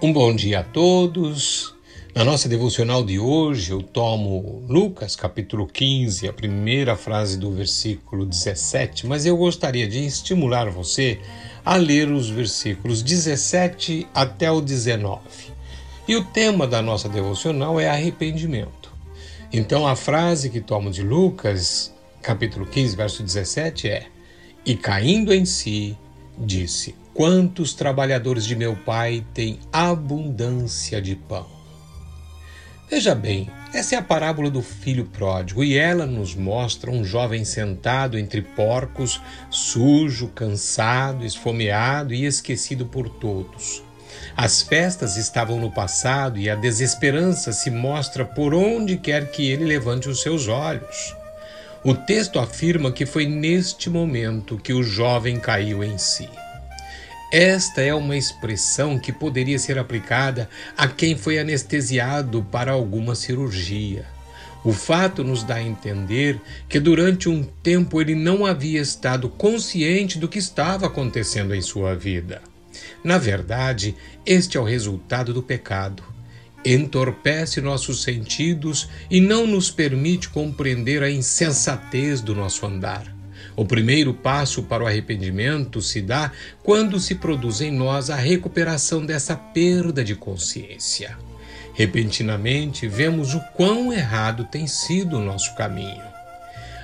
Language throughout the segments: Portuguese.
Um bom dia a todos. Na nossa devocional de hoje, eu tomo Lucas capítulo 15, a primeira frase do versículo 17, mas eu gostaria de estimular você a ler os versículos 17 até o 19. E o tema da nossa devocional é arrependimento. Então a frase que tomo de Lucas, capítulo 15, verso 17 é: E caindo em si, disse: Quantos trabalhadores de meu pai têm abundância de pão? Veja bem, essa é a parábola do filho pródigo e ela nos mostra um jovem sentado entre porcos, sujo, cansado, esfomeado e esquecido por todos. As festas estavam no passado e a desesperança se mostra por onde quer que ele levante os seus olhos. O texto afirma que foi neste momento que o jovem caiu em si. Esta é uma expressão que poderia ser aplicada a quem foi anestesiado para alguma cirurgia. O fato nos dá a entender que durante um tempo ele não havia estado consciente do que estava acontecendo em sua vida. Na verdade, este é o resultado do pecado. Entorpece nossos sentidos e não nos permite compreender a insensatez do nosso andar. O primeiro passo para o arrependimento se dá quando se produz em nós a recuperação dessa perda de consciência. Repentinamente vemos o quão errado tem sido o nosso caminho.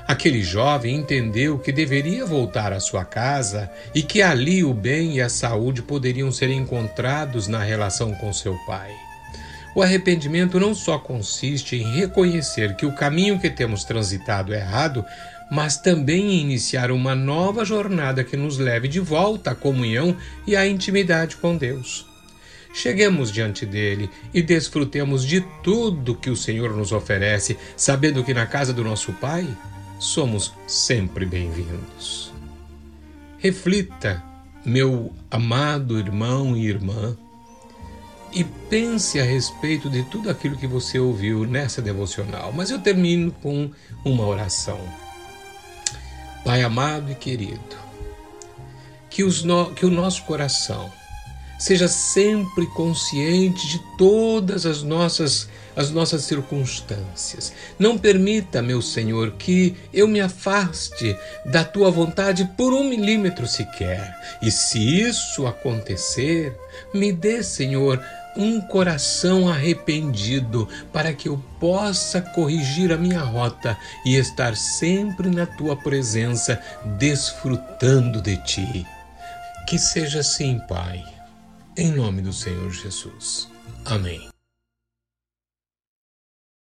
Aquele jovem entendeu que deveria voltar à sua casa e que ali o bem e a saúde poderiam ser encontrados na relação com seu pai. O arrependimento não só consiste em reconhecer que o caminho que temos transitado é errado, mas também em iniciar uma nova jornada que nos leve de volta à comunhão e à intimidade com Deus. Cheguemos diante dele e desfrutemos de tudo que o Senhor nos oferece, sabendo que na casa do nosso Pai somos sempre bem-vindos. Reflita, meu amado irmão e irmã, e pense a respeito de tudo aquilo que você ouviu nessa devocional. Mas eu termino com uma oração. Pai amado e querido, que, no, que o nosso coração seja sempre consciente de todas as nossas as nossas circunstâncias. Não permita, meu Senhor, que eu me afaste da tua vontade por um milímetro sequer. E se isso acontecer, me dê, Senhor, um coração arrependido, para que eu possa corrigir a minha rota e estar sempre na tua presença, desfrutando de ti. Que seja assim, Pai, em nome do Senhor Jesus. Amém.